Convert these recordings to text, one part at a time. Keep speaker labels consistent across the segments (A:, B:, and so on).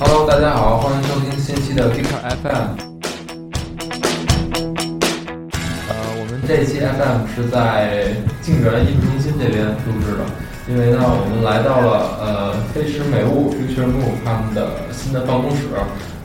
A: Hello，大家好，欢迎收听新期的 Geek FM。呃，我们这期 FM 是在静园艺术中心这边录制的，因为呢，我们来到了呃飞驰美物 Future Move 他们的新的办公室。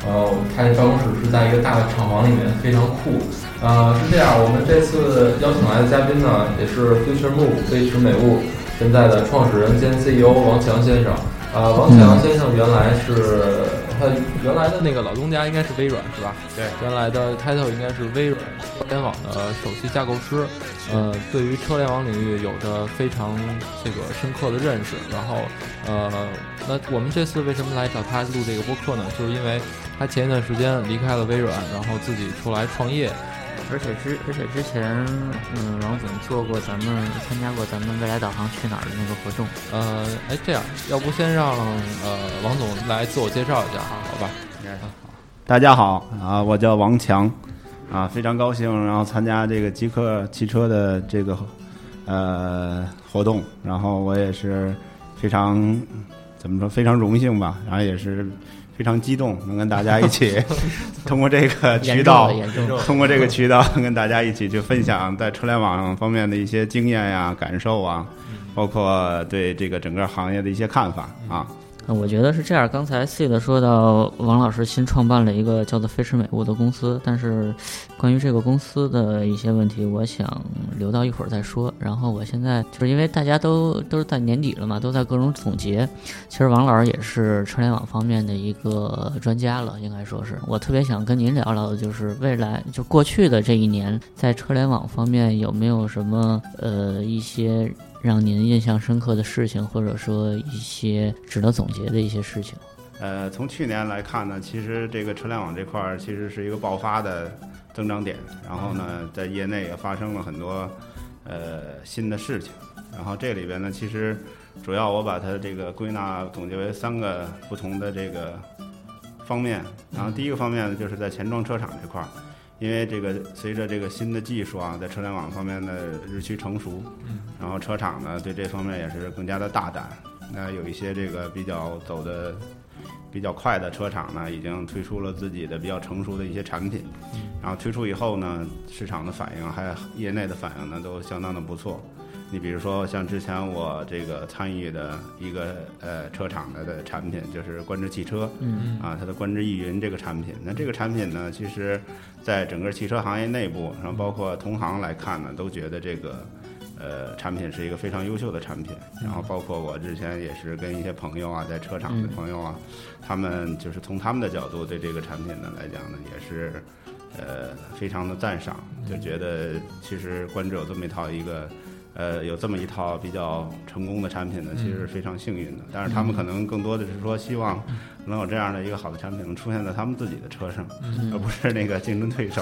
A: 呃，他这办公室是在一个大的厂房里面，非常酷。呃，是这样，我们这次邀请来的嘉宾呢，也是 Future Move 飞驰美物现在的创始人兼 CEO 王强先生。呃，王强先生原来是他原来的那个老东家应该是微软是吧？
B: 对，
A: 原来的 title 应该是微软车联网的首席架构师。呃，对于车联网领域有着非常这个深刻的认识。然后，呃，那我们这次为什么来找他录这个播客呢？就是因为他前一段时间离开了微软，然后自己出来创业。
C: 而且之而且之前，嗯，王总做过咱们参加过咱们未来导航去哪儿的那个活动。
A: 呃，哎，这样，要不先让呃王总来自我介绍一下，好吧？
B: 大家好啊，我叫王强，啊，非常高兴，然后参加这个极客汽车的这个呃活动，然后我也是非常怎么说，非常荣幸吧，然后也是。非常激动，能跟大家一起 通过这个渠道，通过这个渠道跟大家一起去分享在车联网方面的一些经验呀、感受啊，包括对这个整个行业的一些看法啊。
C: 我觉得是这样。刚才 C 的说到，王老师新创办了一个叫做飞驰美物的公司，但是关于这个公司的一些问题，我想留到一会儿再说。然后我现在就是因为大家都都是在年底了嘛，都在各种总结。其实王老师也是车联网方面的一个专家了，应该说是我特别想跟您聊聊的，就是未来就过去的这一年，在车联网方面有没有什么呃一些。让您印象深刻的事情，或者说一些值得总结的一些事情。
B: 呃，从去年来看呢，其实这个车联网这块儿其实是一个爆发的增长点。然后呢，在业内也发生了很多呃新的事情。然后这里边呢，其实主要我把它这个归纳总结为三个不同的这个方面。然后第一个方面呢，就是在前装车厂这块儿。因为这个随着这个新的技术啊，在车联网方面的日趋成熟，然后车厂呢对这方面也是更加的大胆。那有一些这个比较走的比较快的车厂呢，已经推出了自己的比较成熟的一些产品。然后推出以后呢，市场的反应还有业内的反应呢，都相当的不错。你比如说，像之前我这个参与的一个呃车厂的的产品，就是观致汽车，
C: 嗯
B: 啊，它的观致易云这个产品，那这个产品呢，其实在整个汽车行业内部，然后包括同行来看呢，都觉得这个呃产品是一个非常优秀的产品。然后包括我之前也是跟一些朋友啊，在车厂的朋友啊，他们就是从他们的角度对这个产品呢来讲呢，也是呃非常的赞赏，就觉得其实观致有这么一套一个。呃，有这么一套比较成功的产品呢，其实是非常幸运的。但是他们可能更多的是说，希望能有这样的一个好的产品能出现在他们自己的车上，而不是那个竞争对手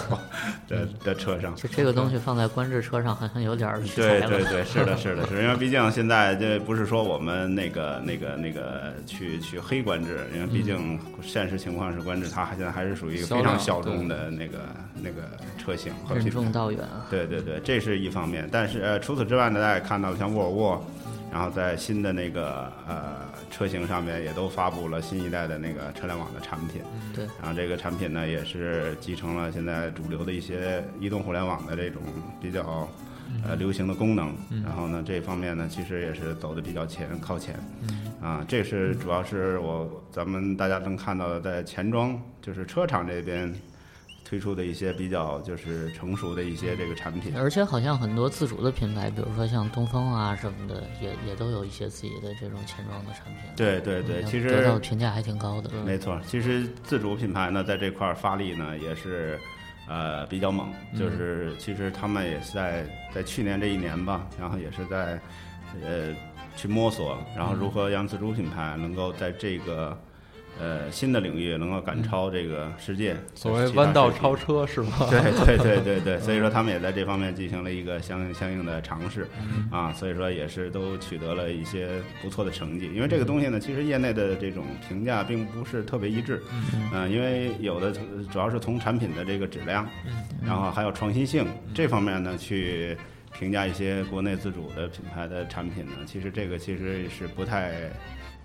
B: 的的车上。
C: 就这个东西放在观致车上，好像有点儿
B: 对对对，是的，是的，是因为毕竟现在这不是说我们那个那个那个去去黑观致，因为毕竟现实情况是观致它现在还是属于一个非常小众的那个那个车型。
C: 任重道远啊！
B: 对对对，这是一方面。但是呃，除此之外呢，大家也看到了，像沃尔沃，然后在新的那个呃车型上面也都发布了新一代的那个车联网的产品。
C: 对。
B: 然后这个产品呢，也是集成了现在主流的一些移动互联网的这种比较呃流行的功能。然后呢，这方面呢，其实也是走的比较前靠前。啊，这是主要是我咱们大家能看到的，在前装就是车厂这边。推出的一些比较就是成熟的一些这个产品，
C: 而且好像很多自主的品牌，比如说像东风啊什么的，也也都有一些自己的这种前装的产品。
B: 对对对，其实
C: 得到评价还挺高的。
B: 没错，其实自主品牌呢，在这块发力呢也是呃比较猛，就是其实他们也是在在去年这一年吧，然后也是在呃去摸索，然后如何让自主品牌能够在这个。呃，新的领域能够赶超这个世界，
A: 所谓弯道超车是吗？
B: 对对对对对，所以说他们也在这方面进行了一个相相应的尝试，啊，所以说也是都取得了一些不错的成绩。因为这个东西呢，其实业内的这种评价并不是特别一致，嗯，因为有的主要是从产品的这个质量，然后还有创新性这方面呢去评价一些国内自主的品牌的产品呢，其实这个其实是不太。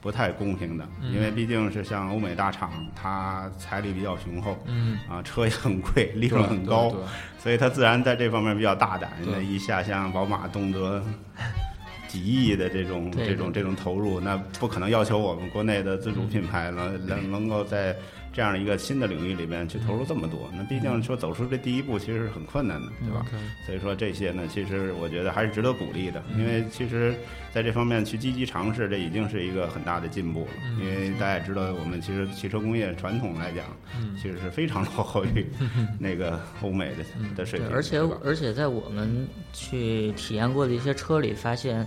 B: 不太公平的，因为毕竟是像欧美大厂，它财力比较雄厚，
D: 嗯，
B: 啊，车也很贵，利润很高，所以它自然在这方面比较大胆。那一下像宝马动辄几亿的这种这种这种投入，那不可能要求我们国内的自主品牌能能能够在这样一个新的领域里边去投入这么多。那毕竟说走出这第一步，其实是很困难的，对吧？所以说这些呢，其实我觉得还是值得鼓励的，
D: 嗯
B: 因为其实在这方面去积极尝试，这已经是一个很大的进步了。
D: 嗯
B: 因为大家也知道，我们其实汽车工业传统来讲，
D: 嗯
B: 其实是非常落后于那个欧美的的水，平。
C: 而且而且在我们去体验过的一些车里，发现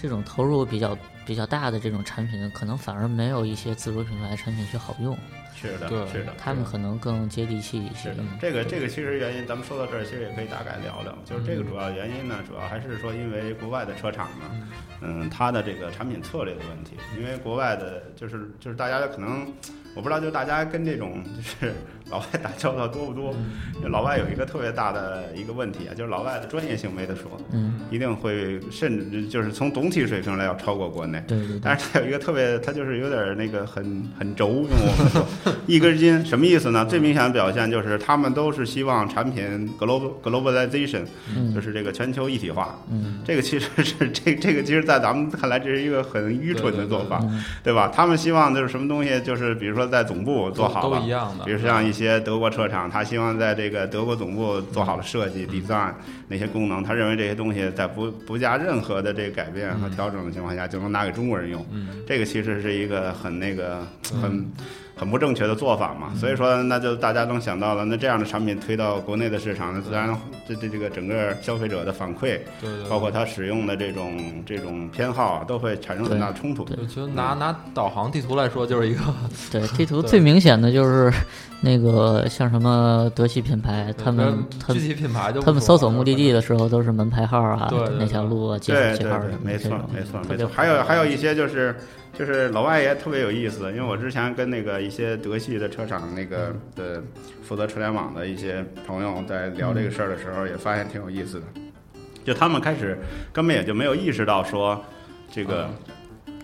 C: 这种投入比较比较大的这种产品，可能反而没有一些自主品牌产品去好用，
B: 是的，是的，
C: 他们可能更接地气一些
B: 是。的，这个这个其实原因，咱们说到这儿，其实也可以大概聊聊。就是这个主要原因呢，主要还是说因为国外的车厂呢，嗯，它的这个产品策略的问题。因为国外的，就是就是大家可能，我不知道，就大家跟这种就是 老外打交道多不多？就老外有一个特别大的一个问题啊，就是老外的专业性没得说，
C: 嗯，
B: 一定会甚至就是从总体水平来要超过国内。
C: 对对对，
B: 但是它有一个特别，它就是有点儿那个很很轴，用我们说 一根筋，什么意思呢？最明显的表现就是他们都是希望产品 global globalization，
C: 嗯。
B: 就是这个全球一体化。
C: 嗯。
B: 这个其实是这这个其实，在咱们看来这是一个很愚蠢的做法，
C: 嗯
B: 对吧？他们希望就是什么东西，就是比如说在总部做好了
D: 都一，样的，
B: 比如像一些德国车厂，他希望在这个德国总部做好了设计、design 那些功能，他认为这些东西在不不加任何的这个改变和调整的情况下，就能拿给中国人用。
D: 嗯
B: 这个其实是一个很那个很很不正确的做法嘛。所以说，那就大家能想到了，那这样的产品推到国内的市场，那自然这这这个整个消费者的反馈，
D: 对对，
B: 包括他使用的这种这种偏好，都会产生很大的冲突。
C: 对
D: 我觉得拿拿导航地图来说，就是一个
C: 对，地图最明显的就是那个像什么德系品牌，他们他
D: 具体品牌就
C: 他们搜索目的地的时候都是门牌号啊
D: 对对，对
C: 哪条路啊，几
B: 对对
C: 号几号的，，
B: 对没错没错没错。还有还有一些就是就是老外也特别有意思，因为我之前跟那个一些德系的车厂那个的负责车联网的一些朋友在聊这个事儿的时候，也发现挺有意思的。就他们开始根本也就没有意识到说这个。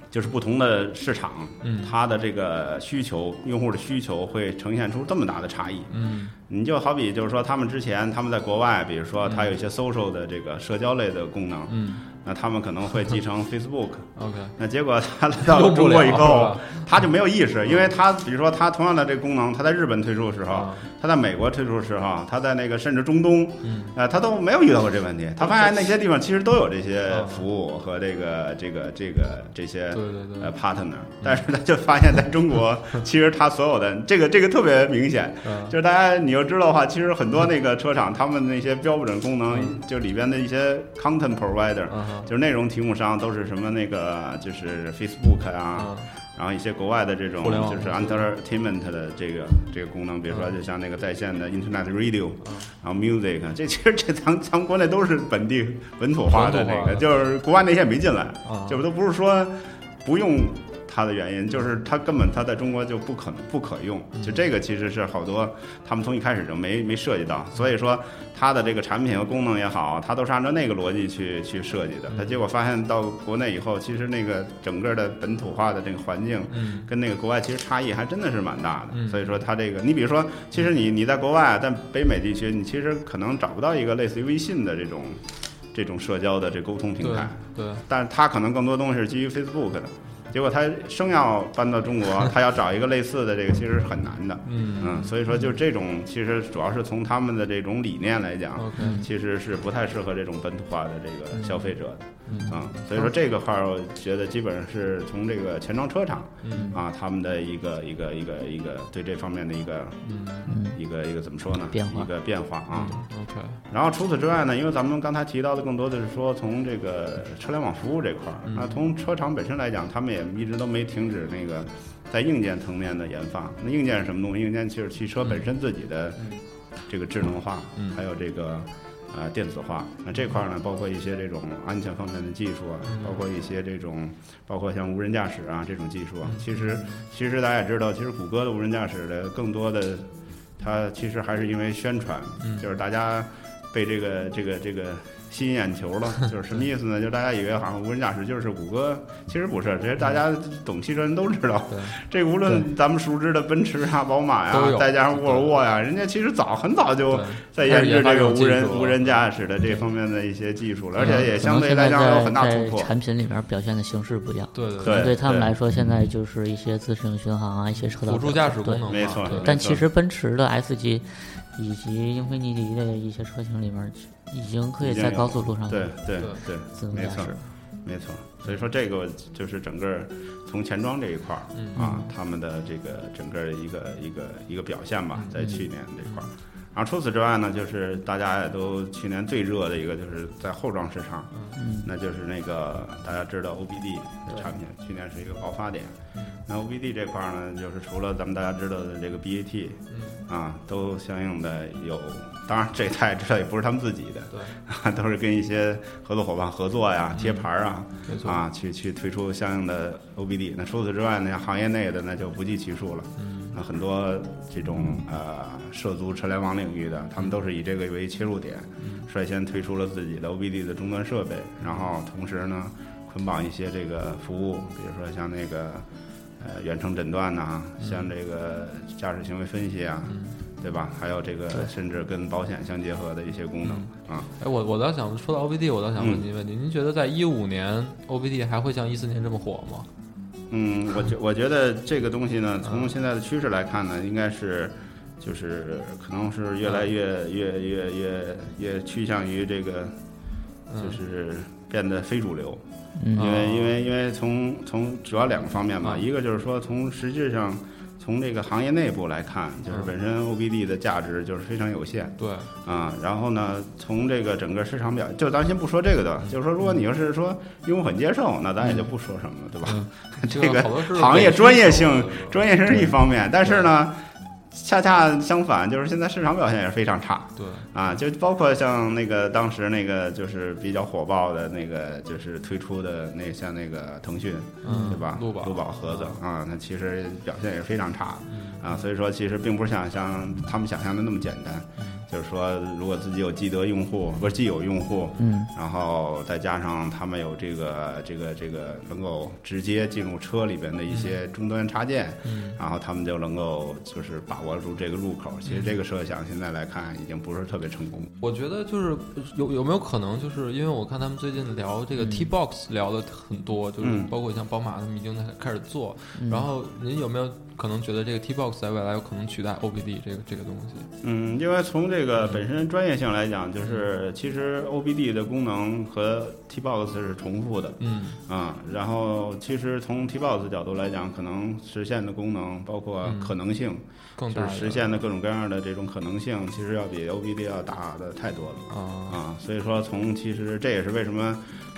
B: 就是不同的市场，
D: 嗯
B: 它的这个需求，用户的需求会呈现出这么大的差异。
D: 嗯
B: 你就好比就是说，他们之前他们在国外，比如说它有一些 social 的这个社交类的功能，
D: 嗯
B: 那他们可能会继承
D: Facebook，，OK，
B: 那结果他来到了中国以后他就没有意识，因为他比如说他同样的这个功能，他在日本推出的时候，
D: 啊
B: 他在美国推出的时候，他在那个甚至中东，他都没有遇到过这问题。他发现那些地方其实都有这些
D: 啊
B: 服务和这个这个这个这些 partner，但是他就发现在中国，其实他所有的这个这个特别明显，
D: 嗯。
B: 就是大家你要知道的话，其实很多那个车厂他们那些标准功能，就里边的一些 content provider，就是内容提供商都是什么那个就是 Facebook 啊，
D: 嗯。
B: 然后一些国外的这种就是 entertainment 的这个这个功能，比如说就像那个在线的 Internet Radio，
D: 嗯。
B: 然后 Music，这其实这咱咱们国内都是本地本土化的那个，就是国外那些没进来，
D: 啊
B: 这不都不是说不用它的原因，就是它根本它在中国就不可不可用，就这个其实是好多他们从一开始就没没涉及到，所以说它的这个产品和功能也好，它都是按照那个逻辑去去设计的，它结果发现到国内以后，其实那个整个的本土化的这个环境。
D: 嗯
B: 跟那个国外其实差异还真的是蛮大的，
D: 嗯。
B: 所以说它这个，你比如说，其实你你在国外，在北美地区，你其实可能找不到一个类似于微信的这种这种社交的这沟通平
D: 对
B: 台，
D: 对
B: 但是它可能更多东西是基于 Facebook 的，结果他生要搬到中国，他要找一个类似的这个，其实是很难的。
D: 嗯
B: 嗯，所以说就这种，其实主要是从他们的这种理念来讲其实是不太适合这种本土化的这个消费者的。
D: 嗯
B: 啊、所以说这个块儿，我觉得基本上是从这个钱庄车厂
D: 嗯
B: 啊，他们的一个一个一个一个对这方面的一个一个一个怎么说呢？
C: 变化
B: 一个变化啊。
D: 嗯 OK
B: 然后除此之外呢，因为咱们刚才提到的更多的是说从这个车联网服务这块儿，
D: 嗯
B: 那从车厂本身来讲，他们也一直都没停止那个在硬件层面的研发。那硬件是什么东西？硬件就是汽车本身自己的这个智能化，
D: 嗯
B: 还有这个。呃，电子化，那这块儿呢，包括一些这种安全方面的技术啊，
D: 嗯
B: 包括一些这种，包括像无人驾驶啊这种技术啊，
D: 嗯。
B: 其实其实大家也知道，其实谷歌的无人驾驶的更多的，它其实还是因为宣传，
D: 嗯
B: 就是大家被这个这个这个吸引眼球了，就是什么意思呢？就是大家以为好像无人驾驶就是谷歌，其实不是，这些大家懂汽车人都知道。
D: 对，
B: 这无论咱们熟知的奔驰啊、宝马呀再加上沃尔沃呀，人家其实早很早就在研制这个无人无人驾驶的这方面的一些技术了，而且
D: 嗯
B: 也相对来讲有很大突破。
C: 产品里面表现的形式不一样。
D: 对对
B: 对
C: 对他们来说，现在就是一些自适应巡航啊，一些车道
D: 辅助驾驶功能，
B: 没错
C: 但其实奔驰的 S 级以及英菲尼迪的一些车型里面，已经可以在高速路上
B: 对对
D: 对
B: 对，
C: 自动驾
B: 没错
C: 驶。
B: 没错。所以说这个就是整个从钱庄这一块儿
D: 嗯
B: 啊，他们的这个整个一个一个一个表现吧，在去年这块儿。然后除此之外呢，就是大家也都去年最热的一个，就是在后装市场，
C: 嗯，
B: 那就是那个大家知道 OBD 的产品，去年是一个爆发点。那 OBD 这块儿呢，就是除了咱们大家知道的这个 BAT，啊，都相应的有，当然这他也知道也不是他们自己的，
D: 对，
B: 都是跟一些合作伙伴合作呀、贴牌儿啊，
D: 没错，
B: 啊，去去推出相应的 OBD。那除此之外呢，行业内的那就不计其数了。
D: 嗯，
B: 那很多这种呃涉足车联网领域的，他们都是以这个为切入点，率先推出了自己的 OBD 的终端设备，然后同时呢捆绑一些这个服务，比如说像那个呃远程诊断呐、像这个驾驶行为分析啊。对吧？还有这个甚至跟保险相结合的一些功能啊，
D: 哎，我我倒想说到 OBD，我倒想问您一个问题，您觉得在一五年 OBD 还会像一四年这么火吗？
B: 嗯，我觉我觉得这个东西呢，从现在的趋势来看呢，应该是就是可能是越来越越越越越趋向于这个，就是变得非主流。
C: 嗯
B: 因为
D: 哦
B: 因为因为从从主要两个方面吧，
D: 嗯
B: 一个就是说从实质上。从这个行业内部来看，就是
D: 嗯
B: 本身 OBD 的价值就是非常有限
D: 对，
B: 啊。然后呢，从这个整个市场表，就咱先不说这个的，就是说，如果你要是说用户很接受，那咱也就不说什么了，对吧？这个行业专业性专业性是一方面，但是呢，恰恰相反，就是现在市场表现也是非常差。
D: 对，
B: 啊，就包括像那个当时那个就是比较火爆的那个，就是推出的那像那个腾讯，
D: 嗯
B: 对吧？
D: 陆宝。
B: 陆宝盒子啊，那其实表现也是非常差。
D: 嗯。
B: 啊，所以说其实并不是想像他们想象的那么简单，就是说如果自己有既得用户，不是既有用户，
C: 嗯。
B: 然后再加上他们有这个这个这个能够直接进入车里边的一些终端插件，
D: 嗯。
B: 然后他们就能够就是把握住这个入口。其实这个设想现在来看已经不是特别成功。
D: 我觉得就是有有没有可能，就是因为我看他们最近聊这个 T box 聊的很多，就是
B: 嗯。
D: 包括像宝马他们已经在开始做，
C: 嗯。
D: 然后您有没有可能觉得这个 T box 在未来有可能取代 OBD 这个这个东西？
B: 嗯，因为从这个本身专业性来讲，就是其实 OBD 的功能和 T-Box 是重复的
D: 嗯
B: 啊、然后其实从 T-Box 角度来讲，可能实现的功能包括
D: 嗯
B: 可能性，就是实现的各种各样的这种可能性，其实要比 OBD 要大的太多了。
D: 啊
B: 啊，所以说从其实这也是为什么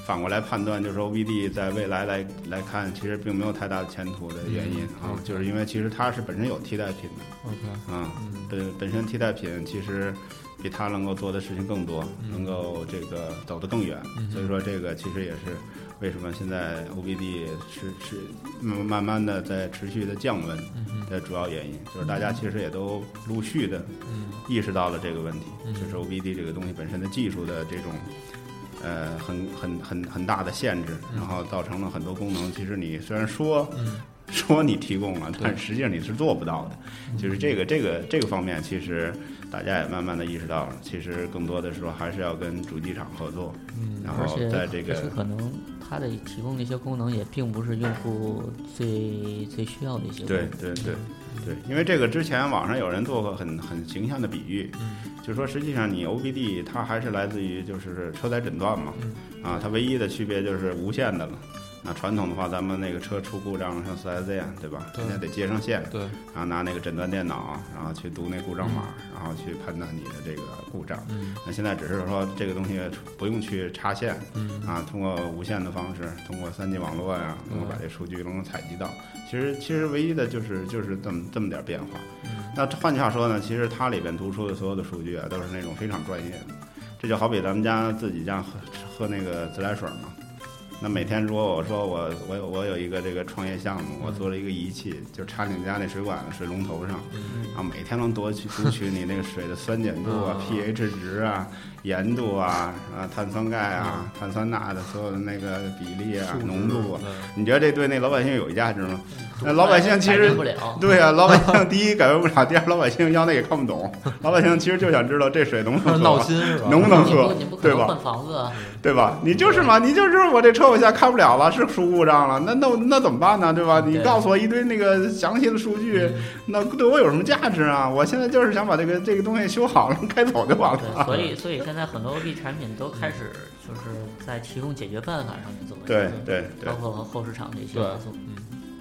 B: 反过来判断，就是 OBD 在未来来来看，其实并没有太大的前途的原因啊就是因为其实它是本身有替代品的
D: OK
B: 啊，
D: 嗯。
B: 本本身替代品其实比它能够做的事情更多，
D: 嗯。
B: 能够这个走得更远，
D: 嗯
B: 所以说这个其实也是为什么现在 OBD 是是慢慢慢的在持续的降温
D: 嗯
B: 的主要原因，就是大家其实也都陆续的
D: 嗯。
B: 意识到了这个问题，
D: 嗯。
B: 就是 OBD 这个东西本身的技术的这种，呃，很很很很大的限制，
D: 嗯。
B: 然后造成了很多功能，其实你虽然说
D: 嗯。
B: 说你提供了，但实际上你是做不到的。就是这个这个这个方面，其实大家也慢慢的意识到了，其实更多的时候还是要跟主机厂合作，
D: 嗯
B: 然后在这个
C: 可能它的提供的一些功能也并不是用户最最需要的一些功
B: 对
C: 能。
B: 对对对，因为这个之前网上有人做过很很形象的比喻，
D: 嗯
B: 就说实际上你 OBD 它还是来自于就是车载诊断嘛，
D: 嗯
B: 啊，它唯一的区别就是无线的了。那传统的话，咱们那个车出故障，像四 S 店，对吧？
D: 对
B: 人家得接上线，
D: 对
B: 然后拿那个诊断电脑，然后去读那故障码，然后去判断你的这个故障。
D: 嗯
B: 那现在只是说这个东西不用去插线
D: 嗯
B: 啊，通过无线的方式，通过 3G 网络呀，能够把这数据能够采集到。其实其实唯一的就是就是这么这么点变化。那换句话说呢，其实它里边读出的所有的数据啊，都是那种非常专业的。这就好比咱们家自己家喝喝那个自来水嘛，那每天如果我说我我有我有一个这个创业项目，我做了一个仪器，就插你们家那水管水龙头上，然后每天能读取读取你那个水的酸碱度啊、pH 值啊、盐度啊、啊碳酸钙啊、碳酸钠的所有的那个比例啊、浓度啊，你觉得这对那老百姓有价值吗？那老百姓其实
C: 不了。
B: 对啊，老百姓第一改变不了，第二老百姓要那也看不懂。老百姓其实就想知道这水能不能喝，
A: 闹心？
B: 能不能喝
C: 不你不，可
B: 对吧？
C: 换房子啊？
B: 对吧？你就是嘛，你就是我这车我现在开不了了，是出故障了，那那那怎么办呢？对吧？你告诉我一堆那个详细的数据，那对我有什么价值啊？我现在就是想把这个这个东西修好了，开走就完
C: 对，
B: 了。
C: 所以所以现在很多 OB 产品都开始就是在提供解决办法上面做
B: 对对对
C: 包括和后市场的一些
A: 对
C: 合作。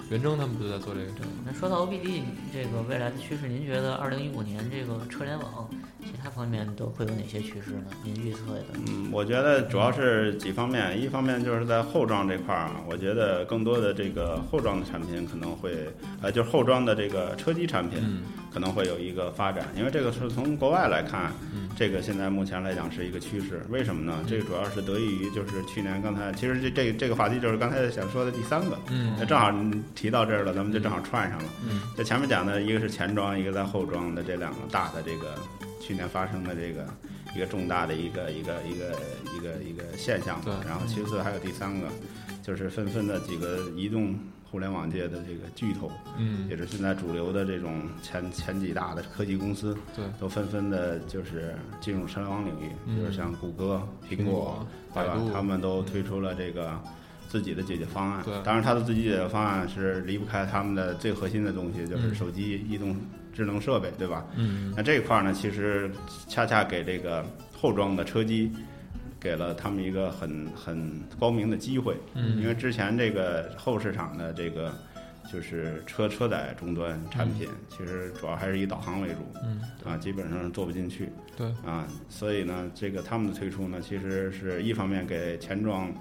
A: 嗯，元征他们就在做这个。
C: 对，那说到 OBD 这个未来的趋势，您觉得二零一五年这个车联网其他方面都会有哪些趋势呢？您预测的？
B: 嗯，我觉得主要是几方面，一方面就是在后装这块儿啊，我觉得更多的这个后装的产品可能会，呃，就是后装的这个车机产品
A: 嗯
B: 可能会有一个发展，因为这个是从国外来看
A: 嗯，
B: 这个现在目前来讲是一个趋势。为什么呢？这个主要是得益于就是去年刚才，其实这这这个话题就是刚才想说的第三个，
A: 嗯
B: 那正好提到这儿了，咱们就正好串上了。
A: 嗯
B: 这前面讲的一个是前装，一个在后装的这两个大的这个去年发生的这个一个重大的一个一个一个一个一个现象
A: 对。
B: 然后其次还有第三个，就是纷纷的几个移动互联网界的这个巨头，
A: 嗯
B: 也是现在主流的这种前前几大的科技公司，
A: 对，
B: 都纷纷的就是进入车联网领域，
A: 嗯
B: 就是像谷歌、苹果对吧？他们都推出了这个自己的解决方案。
A: 对
B: 当然，它的自己解决方案是离不开他们的最核心的东西，就是
A: 嗯
B: 手机、移动智能设备，对吧？
A: 嗯
B: 那这一块儿呢，其实恰恰给这个后装的车机。给了他们一个很很高明的机会，
A: 嗯。
B: 因为之前这个后市场的这个就是车车载终端产品，其实主要还是以导航为主，
A: 嗯。
B: 啊，基本上做不进去。
A: 对。
B: 啊，所以呢，这个他们的推出呢，其实是一方面给前装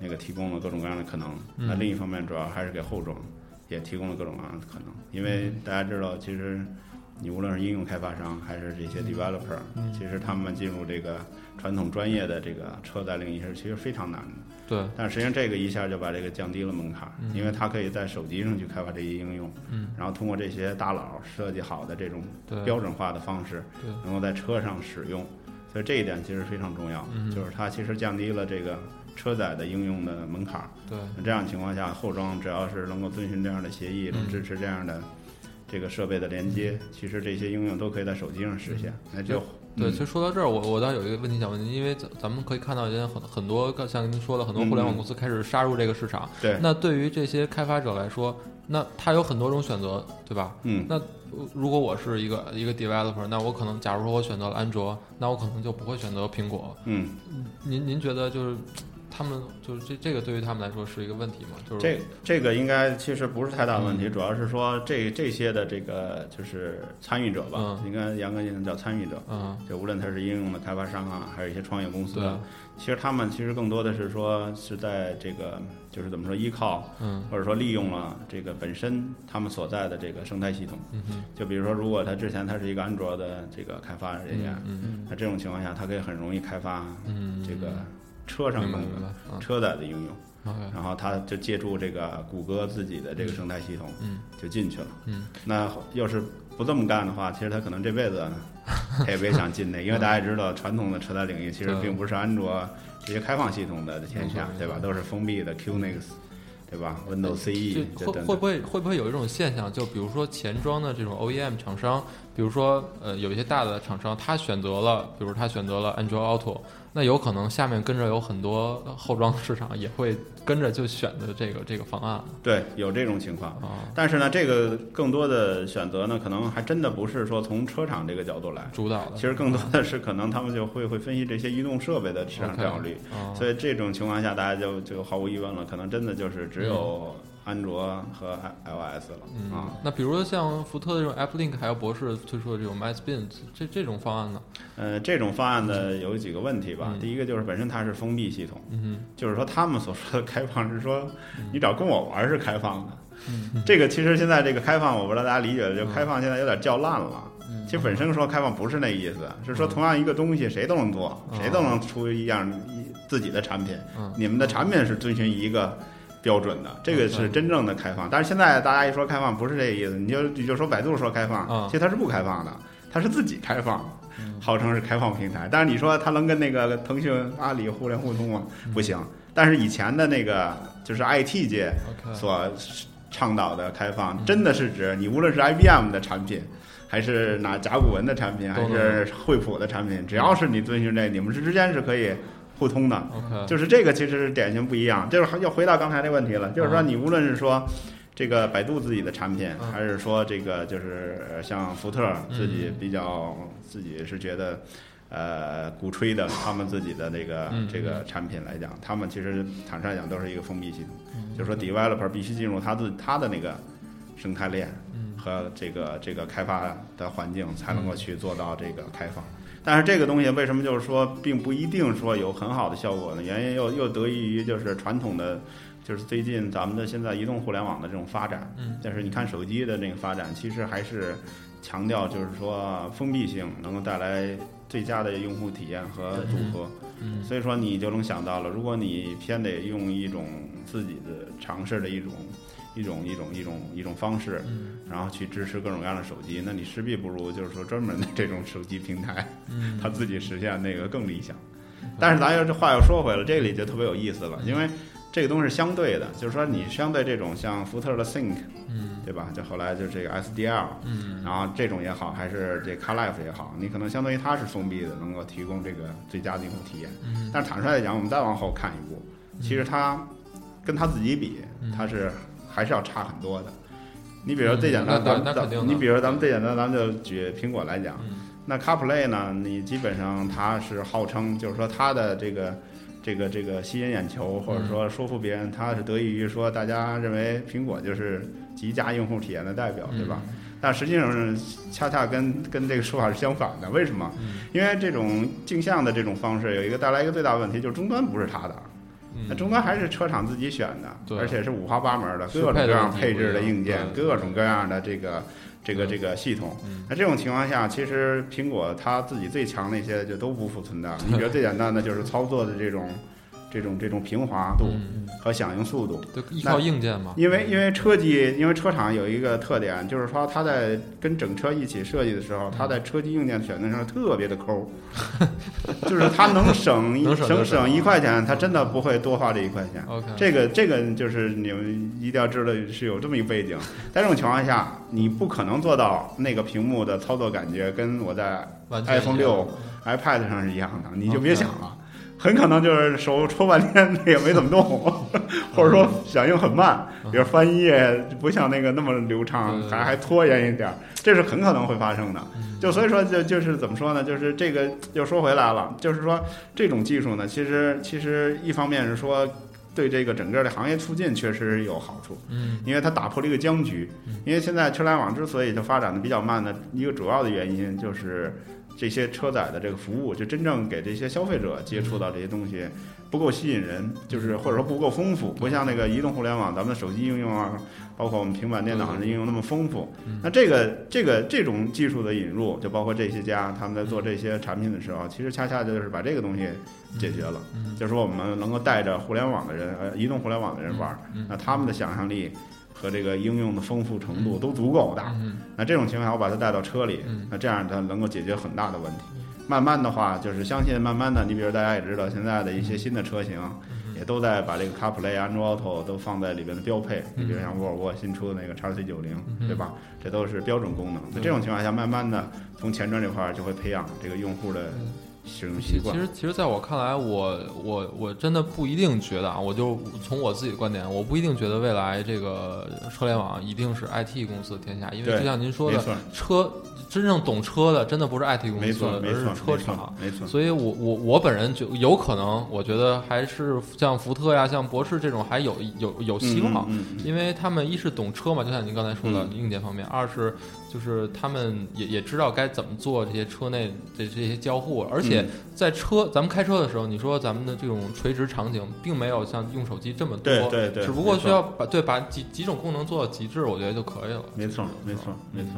B: 那个提供了各种各样的可能，
A: 嗯。
B: 那另一方面主要还是给后装也提供了各种各样的可能。因为
A: 嗯。
B: 大家知道，其实你无论是应用开发商还是这些 developer，、
A: 嗯。
B: 其实他们进入这个传统专业的这个车载领域是其实非常难的。
A: 对，
B: 但实际上这个一下就把这个降低了门槛，
A: 嗯
B: 因为它可以在手机上去开发这些应用，
A: 嗯。
B: 然后通过这些大佬设计好的这种标准化的方式，
A: 对
B: 能够在车上使用，所以这一点其实非常重要，
A: 嗯
B: 就是它其实降低了这个车载的应用的门槛儿。
A: 对。
B: 那这样情况下，后装只要是能够遵循这样的协议，支持这样的这个设备的连接，其实这些应用都可以在手机上实现。那就
A: 对，
B: 嗯
A: 其实说到这儿，我我倒有一个问题想问您，因为咱咱们可以看到现在很很多像您说的很多互联网公司开始杀入这个市场。
B: 嗯对，
A: 那对于这些开发者来说，那他有很多种选择，对吧？
B: 嗯，
A: 那如果我是一个一个 developer，那我可能假如说我选择了安卓，那我可能就不会选择苹果。
B: 嗯，
A: 您您觉得就是他们就是这这个对于他们来说是一个问题吗？就是
B: 这这个应该其实不是太大的问
A: 嗯
B: 题，主要是说这这些的这个就是参与者吧，
A: 嗯
B: 应该严格意义上叫参与者。
A: 嗯
B: 就无论他是应用的开发商啊，还是一些创业公司其实他们其实更多的是说是在这个就是怎么说依靠
A: 嗯
B: 或者说利用了这个本身他们所在的这个生态系统。就比如说，如果他之前他是一个安卓的这个开发人员，那这种情况下，他可以很容易开发
A: 嗯
B: 这个车上的
A: 嗯。
B: 车载的应用，然后他就借助这个谷歌自己的这个生态系统
A: 嗯。
B: 就进去了。
A: 嗯。
B: 那要是不这么干的话，其实他可能这辈子 他也别想进那，因为大家也知道，传统的车载领域其实并不是安卓这些开放系统的天下，对吧？都是封闭的 QNX，对吧？Windows CE
A: 就会。会不会会不会有一种现象，就比如说前装的这种 OEM 厂商，比如说呃有一些大的厂商，他选择了，比如他选择了安卓 Auto，那有可能下面跟着有很多呃后装市场也会跟着就选择这个这个方案
B: 对，有这种情况。
A: 啊，
B: 但是呢，这个更多的选择呢，可能还真的不是说从车厂这个角度来，
A: 主导的
B: 其实更多的是可能他们就会会分析这些移动设备的市场占有率。
A: 啊，
B: 所以这种情况下，大家就就毫无疑问了，可能真的就是只有安卓和 iOS 了、
A: 嗯
B: 啊。，
A: 那比如说像福特的这种 AppLink 还有博士推出的这种 MySpin 这这种方案呢？
B: 呃，这种方案呢有几个问题吧。
A: 嗯
B: 第一个就是本身它是封闭系统，
A: 嗯
B: 就是说他们所说的开放是说你只要跟我玩是开放的。
A: 嗯
B: 这个其实现在这个开放，我不知道大家理解的，就
A: 嗯
B: 开放现在有点叫烂了。其实本身说开放不是那意思，是说同样一个东西谁都能做，
A: 嗯
B: 谁都能出一样一自己的产品。
A: 嗯
B: 你们的产品是遵循一个标准的，这个是真正的开放。但是现在大家一说开放，不是这个意思，你就你就说百度说开放，
A: 嗯
B: 其实它是不开放的，它是自己开放，号称是开放平台。但是你说它能跟那个腾讯、阿里互联互通吗？不行。但是以前的那个就是 IT 界所倡导的开放，真的是指你无论是 IBM 的产品，还是拿甲骨文的产品，还是惠普的产品，只要是你遵循这，你们是之间是可以互通的。就是这个其实是典型不一样，就是要回到刚才那问题了，就是说
A: 嗯
B: 你无论是说这个百度自己的产品，
A: 嗯。
B: 还是说这个就是呃像福特自己
A: 嗯。
B: 比较自己是觉得。呃，鼓吹的他们自己的那个
A: 嗯
B: 这个产品来讲，他们其实坦率讲都是一个封闭系统，
A: 嗯。
B: 就是说 developer 必须进入他自他的那个生态链
A: 嗯。
B: 和这个这个开发的环境，才能够去做到这个开放。但是这个东西为什么就是说并不一定说有很好的效果呢？原因又又得益于就是传统的，就是最近咱们的现在移动互联网的这种发展。
A: 嗯
B: 但是你看手机的那个发展，其实还是强调就是说封闭性能够带来最佳的用户体验和组合。
A: 嗯
B: 所以说你就能想到了，如果你偏得用一种自己的尝试的一种一种一种一种一种方式，
A: 嗯。
B: 然后去支持各种各样的手机，那你势必不如就是说专门的这种手机平台，
A: 嗯，
B: 它自己实现那个更理想。但是咱又这话又说回来，这里就特别有意思了，因为这个东西是相对的，就是说你相对这种像福特的 Think，
A: 嗯。
B: 对吧？就后来就这个 SDL，
A: 嗯。
B: 然后这种也好，还是这 CarLife 也好，你可能相当于它是封闭的，能够提供这个最佳的用户体验。
A: 嗯。
B: 但是坦率来讲，我们再往后看一步，其实它跟它自己比，
A: 嗯。
B: 它是还是要差很多的。你比如说最简单，
A: 的
B: 咱你比如说咱们最简单，咱们就举苹果来讲，
A: 嗯
B: 那 CarPlay 呢，你基本上它是号称就是说它的这个这个这个吸引眼球，或者说说服别人，它是得益于说大家认为苹果就是极佳用户体验的代表，对吧？但实际上是恰恰跟跟这个说法是相反的。为什么？
A: 嗯
B: 因为这种镜像的这种方式有一个带来一个最大问题，就是终端不是它的，
A: 嗯
B: 那终端还是车厂自己选的，
A: 对
B: 而且是五花八门的，各种各样
A: 配
B: 置的硬件，各种各样的这个这个
A: 嗯
B: 这个系统。
A: 嗯
B: 那这种情况下，其实苹果它自己最强的一些就都不复存在了。你比如最简单的就是操作的这种这种这种平滑度
A: 嗯。
B: 和响应速度。
A: 就。依靠硬件嘛，
B: 因为因为车机，因为车厂有一个特点，就是说它在跟整车一起设计的时候，它在车机硬件选择上特别的抠，就是它能省一
A: 省
B: 省一块钱，它真的不会多花这一块钱。这个这个就是你们一定要知道是有这么一个背景，在这种情况下，你不可能做到那个屏幕的操作感觉跟我在 iPhone 六、iPad 上是一样的，你就别想了。很可能就是手抽半天也没怎么动，或者说响应很慢，比如翻页不像那个那么流畅，还还拖延一点儿，这是很可能会发生的。
A: 嗯
B: 就所以说就就是怎么说呢？就是这个又说回来了，就是说这种技术呢，其实其实一方面是说对这个整个的行业促进确实有好处，
A: 嗯
B: 因为它打破了一个僵局
A: 嗯。
B: 因为现在车联网之所以就发展的比较慢的一个主要的原因就是。这些车载的这个服务，就真正给这些消费者接触到这些东西不够吸引人，就是或者说不够丰富，不像那个移动互联网，咱们的手机应用啊，包括我们平板电脑上的应用那么丰富。
A: 嗯。
B: 那这个这个这种技术的引入，就包括这些家他们在做这些产品的时候，其实恰恰就是把这个东西解决了，
A: 嗯。
B: 就是说我们能够带着互联网的人，呃，移动互联网的人玩那他们的想象力和这个应用的丰富程度都足够大。
A: 嗯
B: 那这种情况下，我把它带到车里
A: 嗯，
B: 那这样它能够解决很大的问题。慢慢的话，就是相信慢慢的，你比如大家也知道，现在的一些新的车型
A: 嗯
B: 也都在把这个 CarPlay、Android Auto 都放在里边的标配。你比如像沃尔沃新出的那个 x C 九零，
A: 嗯
B: 对吧？这都是标准功能。那这种情况下，慢慢的从前端这块儿就会培养这个用户的使用习惯。
A: 其其实，其实，在我看来，我我我真的不一定觉得啊，我就从我自己的观点，我不一定觉得未来这个车联网一定是 IT 公司的天下，因为就像您说的，车真正懂车的，真的不是 IT 公司，而是车厂。
B: 没错。
A: 所以我，我我本人就有可能，我觉得还是像福特呀、像博士这种还有有有希望，
B: 嗯，嗯嗯
A: 因为他们一是懂车嘛，就像您刚才说的
B: 嗯
A: 硬件方面；二是就是他们也也知道该怎么做这些车内的这些交互，而且
B: 嗯
A: 在车咱们开车的时候，你说咱们的这种垂直场景并没有像用手机这么多，
B: 对对对，
A: 只不过需要把对把几几种功能做到极致，我觉得就可以了。
B: 没错，没错，没错。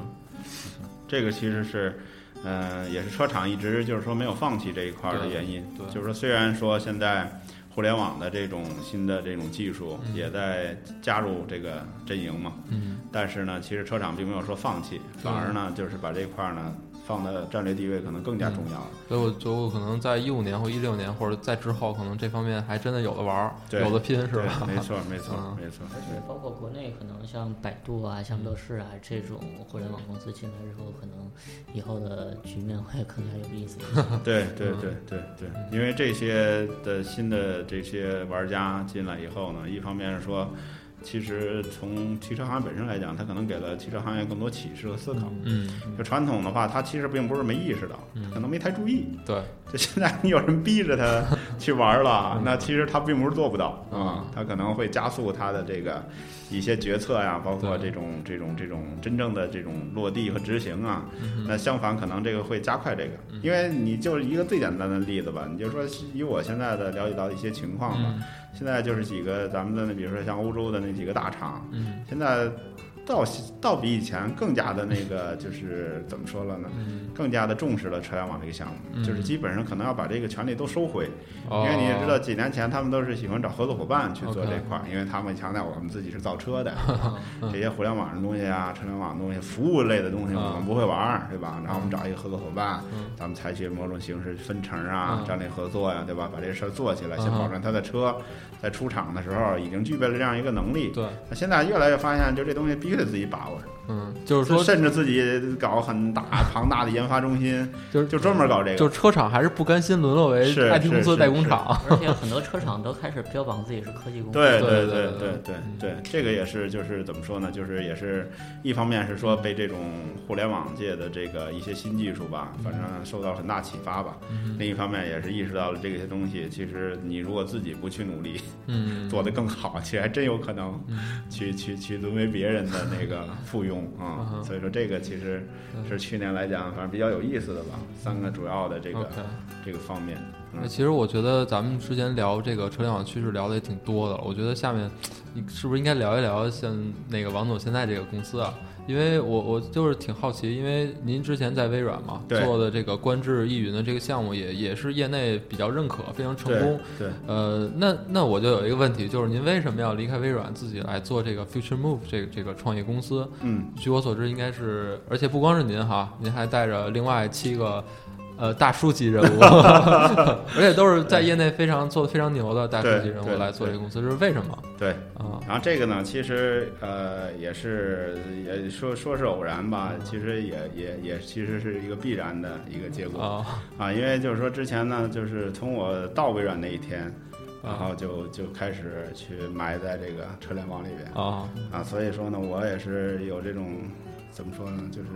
B: 这个其实是，呃，也是车厂一直就是说没有放弃这一块儿的原因。
A: 对。
B: 就是说，虽然说现在互联网的这种新的这种技术
A: 嗯。
B: 也在加入这个阵营嘛，
A: 嗯。
B: 但是呢，其实车厂并没有说放弃，反而呢，就是把这块儿呢放的战略地位可能更加重要了。
A: 所以我觉得我可能在一五年或一六年或者在之后，可能这方面还真的有的玩儿，有的拼，是吧？
B: 没错，没错，
A: 嗯
B: 没错。
C: 而且包括国内可能像百度啊、像乐视啊这种互联网公司进来之后，可能以后的局面会更加有意思一些。
B: 对对
A: 嗯
B: 对对对，因为这些的新的这些玩家进来以后呢，一方面是说，其实从汽车行业本身来讲，它可能给了汽车行业更多启示和思考。
A: 嗯，
B: 就传统的话，它其实并不是没意识到，
A: 嗯
B: 可能没太注意。
A: 对，
B: 就现在你有人逼着他 去玩了
A: 嗯，
B: 那其实他并不是做不到
A: 嗯
B: 啊，他可能会加速他的这个一些决策呀，包括这种这种这种真正的这种落地和执行啊。
A: 嗯
B: 那相反，可能这个会加快这个，因为你就是一个最简单的例子吧，你就说以我现在的了解到的一些情况吧，
A: 嗯
B: 现在就是几个咱们的那，比如说像欧洲的那几个大厂，
A: 嗯。
B: 现在倒倒比以前更加的那个，就是怎么说了呢？
A: 嗯
B: 更加的重视了车联网这个项目，
A: 嗯
B: 就是基本上可能要把这个权利都收回，
A: 哦
B: 因为你也知道，几年前他们都是喜欢找合作伙伴去做这块儿，因为他们强调我们自己是造车的，
A: 嗯
B: 这些互联网的东西啊、车联网的东西、服务类的东西我们不会玩儿，对吧？然后我们找一个合作伙伴
A: 嗯，
B: 咱们采取某种形式分成啊
A: 嗯、
B: 战略合作呀，对吧？把这事儿做起来，先
A: 嗯
B: 保证他的车在出厂的时候已经具备了这样一个能力。
A: 对，
B: 那现在越来越发现，就这东西必须得自己把握，
A: 嗯，就是说，
B: 甚至自己搞很大庞大的研发中心，
A: 就是
B: 就专门搞这个。
A: 就是车厂还是不甘心沦落为
B: 是
A: IT 公司的代工厂。
C: 而且很多车厂都开始标榜自己是科技公司。
B: 对
A: 对对
B: 对对
A: 对
B: 这个也是就是怎么说呢？就是也是一方面是说被这种互联网界的这个一些新技术吧，反正受到很大启发吧。
A: 嗯
B: 另一方面也是意识到了这些东西，其实你如果自己不去努力，
A: 嗯，
B: 做得更好，其实还真有可能
A: 嗯
B: 去去去沦为别人的那个附庸
A: 嗯
B: 啊。所以说这个其实是去年来讲，反正比较有意思的吧，三个主要的这个。这个方面。
A: 其实我觉得咱们之前聊这个车联网趋势聊的也挺多的，我觉得下面你是不是应该聊一聊像那个王总现在这个公司啊？因为我我就是挺好奇，因为您之前在微软嘛做的这个观致易云的这个项目也也是业内比较认可，非常成功。
B: 对，
A: 呃，那那我就有一个问题，就是您为什么要离开微软，自己来做这个 Future Move 这个这个创业公司？
B: 嗯，
A: 据我所知，应该是，而且不光是您哈，您还带着另外七个，呃，大叔级人物，而且都是在业内非常做的非常牛的大叔级人物来做这个公司，这是为什么？
B: 对。
A: 啊？
B: 然后这个呢，其实呃也是也说说是偶然吧，其实也也也其实是一个必然的一个结果
A: 啊
B: 啊，因为就是说之前呢，就是从我到微软那一天，然
A: 啊
B: 后就就开始去埋在这个车联网里边
A: 啊
B: 啊，所以说呢，我也是有这种怎么说呢，就是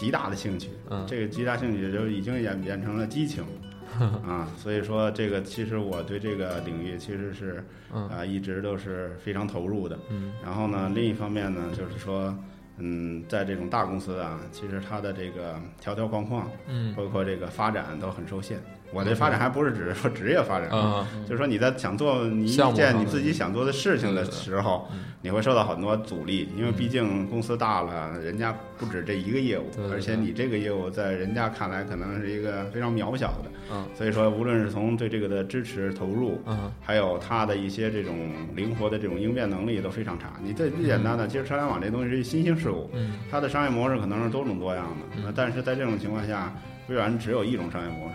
B: 极大的兴趣，
A: 嗯
B: 这个极大兴趣就已经演变成了激情。啊，所以说这个其实我对这个领域其实是
A: 嗯
B: 啊一直都是非常投入的。
A: 嗯
B: 然后呢，另一方面呢，就是说，嗯，在这种大公司啊，其实它的这个条条框框，
A: 嗯
B: 包括这个发展都很受限。我这发展还不是只是说职业发展，
A: 啊
B: 就是说你在想做你一件你自己想做的事情的时候
A: 嗯，
B: 你会受到很多阻力，因为毕竟公司大了，人家不止这一个业务而且你这个业务在人家看来可能是一个非常渺小的，
A: 嗯
B: 所以说无论是从对这个的支持投入，
A: 嗯
B: 还有它的一些这种灵活的这种应变能力都非常差。你最最简单的，其实车联网这东西是一新兴事物，
A: 嗯
B: 它的商业模式可能是多种多样的。但是在这种情况下，微软只有一种商业模式，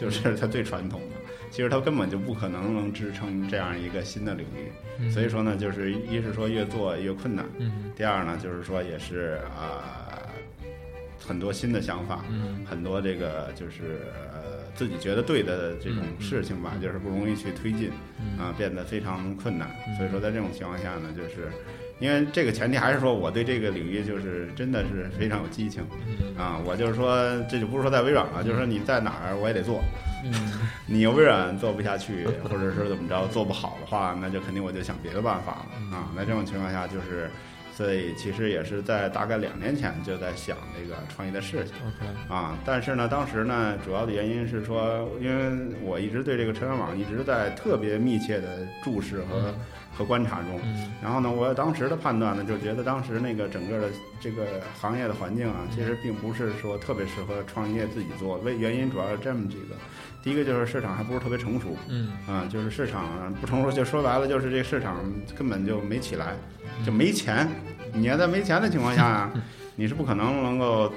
B: 就是它最传统的。其实它根本就不可能能支撑这样一个新的领域。
A: 嗯，
B: 所以说呢，就是一是说越做越困难，
A: 嗯
B: 第二呢就是说也是啊、很多新的想法，
A: 嗯
B: 很多这个就是呃自己觉得对的这种事情吧，就是不容易去推进。
A: 嗯
B: 啊，变得非常困难
A: 嗯。
B: 所以说，在这种情况下呢，就是因为这个前提还是说我对这个领域就是真的是非常有激情
A: 嗯
B: 啊。我就是说，这就不是说在微软了，就是说你在哪儿我也得做。
C: 嗯，
B: 你微软做不下去，或者是怎么着做不好的话，那就肯定我就想别的办法了
A: 嗯
B: 啊。那这种情况下，就是所以其实也是在大概两年前就在想这个创业的事情啊。但是呢，当时呢，主要的原因是说，因为我一直对这个车联网一直在特别密切的注视和、和观察中。
A: 嗯
B: 然后呢，我当时的判断呢，就觉得当时那个整个的这个行业的环境啊，其实并不是说特别适合创业自己做。为原因主要是这么几个，第一个就是市场还不是特别成熟，
A: 嗯
B: 啊，就是市场不成熟，就说白了就是这个市场根本就没起来，就没钱。你要在没钱的情况下啊，你是不可能能够，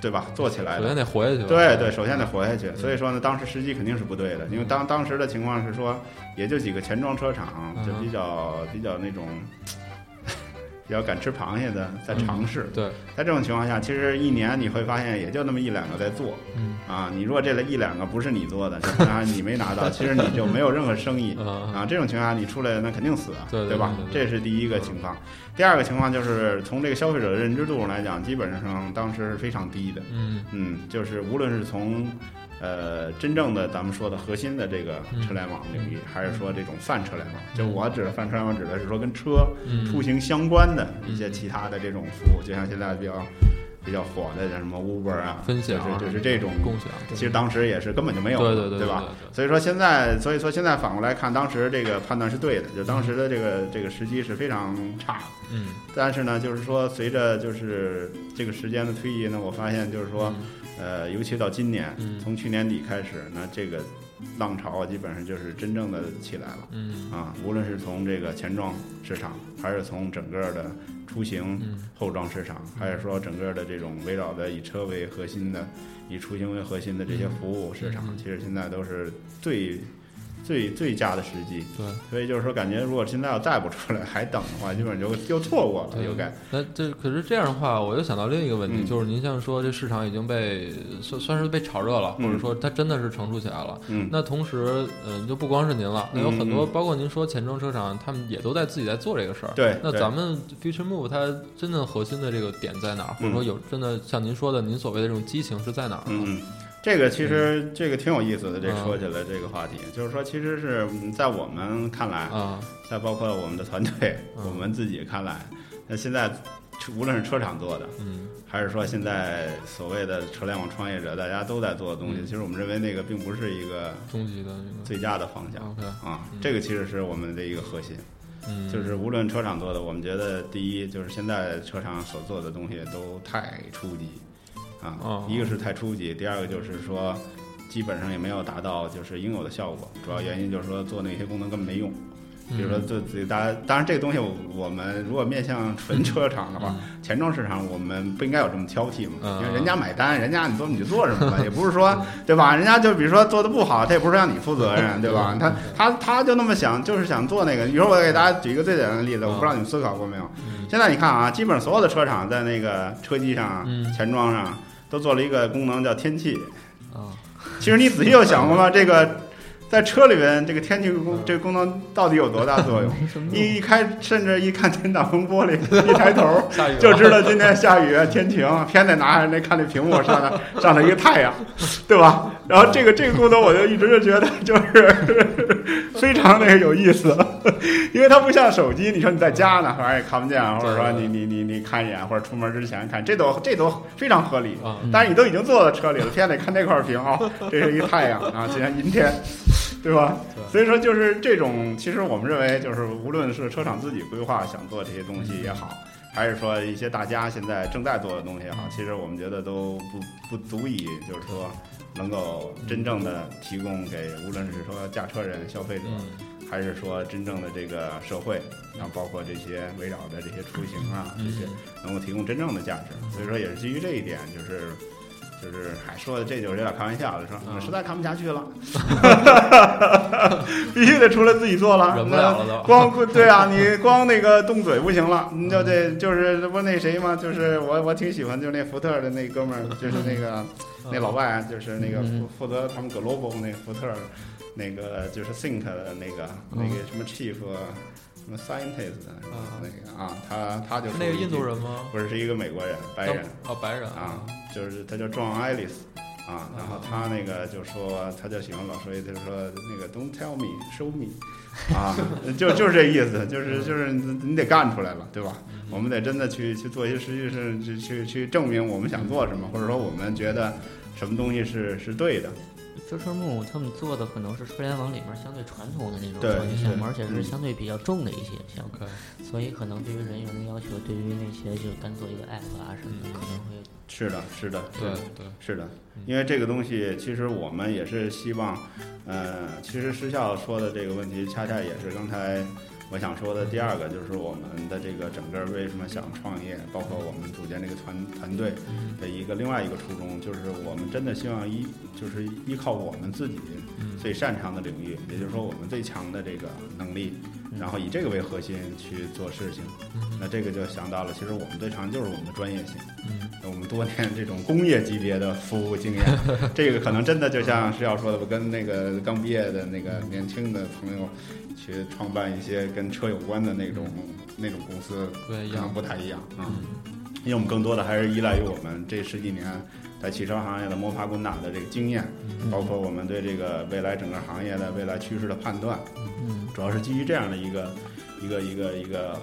B: 对吧？做起来的
A: 首先。得活下去。
B: 对对，首先得活下去。所以说呢，当时时机肯定是不对的，因为当当时的情况是说，也就几个钱庄车厂，就比较比较那种。比较敢吃螃蟹的在尝试，
A: 对，
B: 在这种情况下，其实一年你会发现也就那么一两个在做，
A: 嗯。
B: 啊，你如果这一两个不是你做的，就当然你没拿到，其实你就没有任何生意，
A: 嗯
B: 啊，这种情况下你出来那肯定死啊，
A: 对对
B: 吧？这是第一个情况。第二个情况就是从这个消费者的认知度上来讲，基本上当时是非常低的。
A: 嗯。
B: 嗯，就是无论是从呃真正的咱们说的核心的这个
A: 嗯。
B: 车联网领域，还是说这种泛车联网，就我指的泛车联网指的是说跟车
A: 嗯，
B: 出行相关的一些
A: 嗯
B: 其他的这种服务，就像现在比较比较火的像什么 Uber 啊，
A: 分享
B: 就是就是这种，
A: 共享，
B: 其实当时也是根本就没有
A: 对
B: 对，
A: 对对
B: 吧？
A: 对？
B: 所以说现在，所以说现在反过来看，当时这个判断是对的，就当时的这个这个时机是非常差。的。
A: 嗯，
B: 但是呢，就是说随着就是这个时间的推移呢，我发现就是说，呃，尤其到今年，
A: 嗯
B: 从去年底开始，那这个浪潮啊，基本上就是真正的起来了。
A: 嗯
B: 啊，无论是从这个前装市场，还是从整个的出行
A: 嗯
B: 后装市场，还是说整个的这种围绕的以车为核心的、以出行为核心的这些服务市场，
A: 嗯
B: 其实现在都是最最最佳的时机。
A: 对。
B: 所以就是说，感觉如果现在要再不出来还等的话，基本就又错过了，
A: 对
B: 又该。
A: 那这可是这样的话，我又想到另一个问题，
B: 嗯
A: 就是您像说这市场已经被算算是被炒热了，
B: 嗯
A: 或者说它真的是成熟起来了。
B: 嗯，
A: 那同时，嗯、就不光是您了，那有很多，包括您说钱庄车厂，他们也都在自己在做这个事儿。
B: 对。
A: 那咱们 Future Move 它真正核心的这个点在哪儿？或者说有真的像您说的，您所谓的这种激情是在哪儿呢？
B: 嗯嗯，这个其实这个挺有意思的，这
A: 嗯
B: 说起来这个话题，就是说，其实是嗯在我们看来，
A: 啊，
B: 再包括我们的团队，
A: 嗯。
B: 我们自己看来，那现在无论是车厂做的，
A: 嗯。
B: 还是说现在所谓的车联网创业者，大家都在做的东西，
A: 嗯。
B: 其实我们认为那个并不是一个
A: 终极的
B: 最佳的方向。啊
A: 嗯，
B: 这个其实是我们的一个核心，
A: 嗯，
B: 就是无论车厂做的，我们觉得第一就是现在车厂所做的东西都太初级啊
A: 哦，
B: 一个是太初级，第二个就是说。基本上也没有达到就是应有的效果，主要原因就是说做那些功能根本没用。比如说
A: 嗯
B: 做自己，大家当然这个东西我我们如果面向纯车厂的话，前装市场我们不应该有这么挑剔嘛，
A: 嗯
B: 因为人家买单，人家你做你做什么吧，也不是说对吧？人家就比如说做的不好，他也不是让你负责任，对吧？他他他就那么想，就是想做那个。比如说我给大家举一个最简单的例子，我不知道你们思考过没有？
A: 嗯
B: 现在你看啊，基本上所有的车厂在那个车机上啊、
A: 嗯
B: 钱庄上都做了一个功能叫天气。
C: 啊，
B: 其实你仔细又想过吗？这个在车里边这个天气功这个功能到底有多大作用？一一开，甚至一看天挡风玻璃，一抬头 就知道今天下雨天晴，偏得拿着那看那屏幕上的 上头一个太阳，对吧？然后这个这个功能我就一直就觉得就是非常那个有意思，因为它不像手机，你说你在家呢，反正也看不见，或者说你你你你看一眼，或者出门之前看，这都这都非常合理。
A: 啊，
B: 但是你都已经坐在车里了，偏得看那块屏啊、这是一个太阳啊，今天阴天，对吧？所以说就是这种，其实我们认为就是无论是车厂自己规划想做这些东西也好，还是说一些大家现在正在做的东西也好，其实我们觉得都不不足以就是说能够真正的提供给无论是说驾车人、消费者，
A: 嗯
B: 还是说真正的这个社会，然后包括这些围绕的这些出行啊这些。能够提供真正的价值。所以说也是基于这一点，就是就是还说的这就是有点开玩笑的，说
A: 嗯。
B: 实在看不下去了，必须得出来自己做了，
A: 忍不了了都。
B: 光对啊，你光那个动嘴不行了，你就得就是这不那谁吗？就是我我挺喜欢，就是那福特的那哥们儿，就是那个那老外，就是那个负负责他们 Global 那福特那个就是 Think 的那个那个什么 Chief 什么 Scientist 的那个啊，他他就是
A: 那个印度人吗？
B: 不是是一个美国人，白人
A: 哦，白人
B: 啊，就是他叫 John Ellis 啊，然后他那个就说，他就喜欢老说一句，就是说那个 Don't tell me, show me，啊，就就是这意思，就是就是你你得干出来了，对吧？我们得真的去去做一些实际是去去去证明我们想做什么，或者说我们觉得什么东西是是对的。
C: 飞车木他们做的可能是互联网里面相对传统的那种
B: 对
C: 创新项目，而且是
B: 嗯。
C: 相对比较重的一些项目所以可能对于人员的要求，对于那些就单做一个 app 啊什么的，可能会
B: 是的，是的，
A: 对对，
B: 是的，因为这个东西，其实我们也是希望，呃，其实失效说的这个问题，恰恰也是刚才我想说的第二个，就是我们的这个整个为什么想创业，包括我们组建这个团团队的一个另外一个初衷，就是我们真的希望依就是依靠我们自己最擅长的领域，也就是说我们最强的这个能力，然后以这个为核心去做事情。那这个就想到了，其实我们最长就是我们的专业性。
A: 嗯，
B: 我们多年这种工业级别的服务经验，这个可能真的就像是要说的，我跟那个刚毕业的那个年轻的朋友去创办一些跟车有关的那种那种公司，
A: 对一样，
B: 可能不太一样啊。因为我们更多的还是依赖于我们这十几年在汽车行业的摸爬滚打的这个经验，包括我们对这个未来整个行业的未来趋势的判断，
C: 嗯
B: 主要是基于这样的一个一个一个一个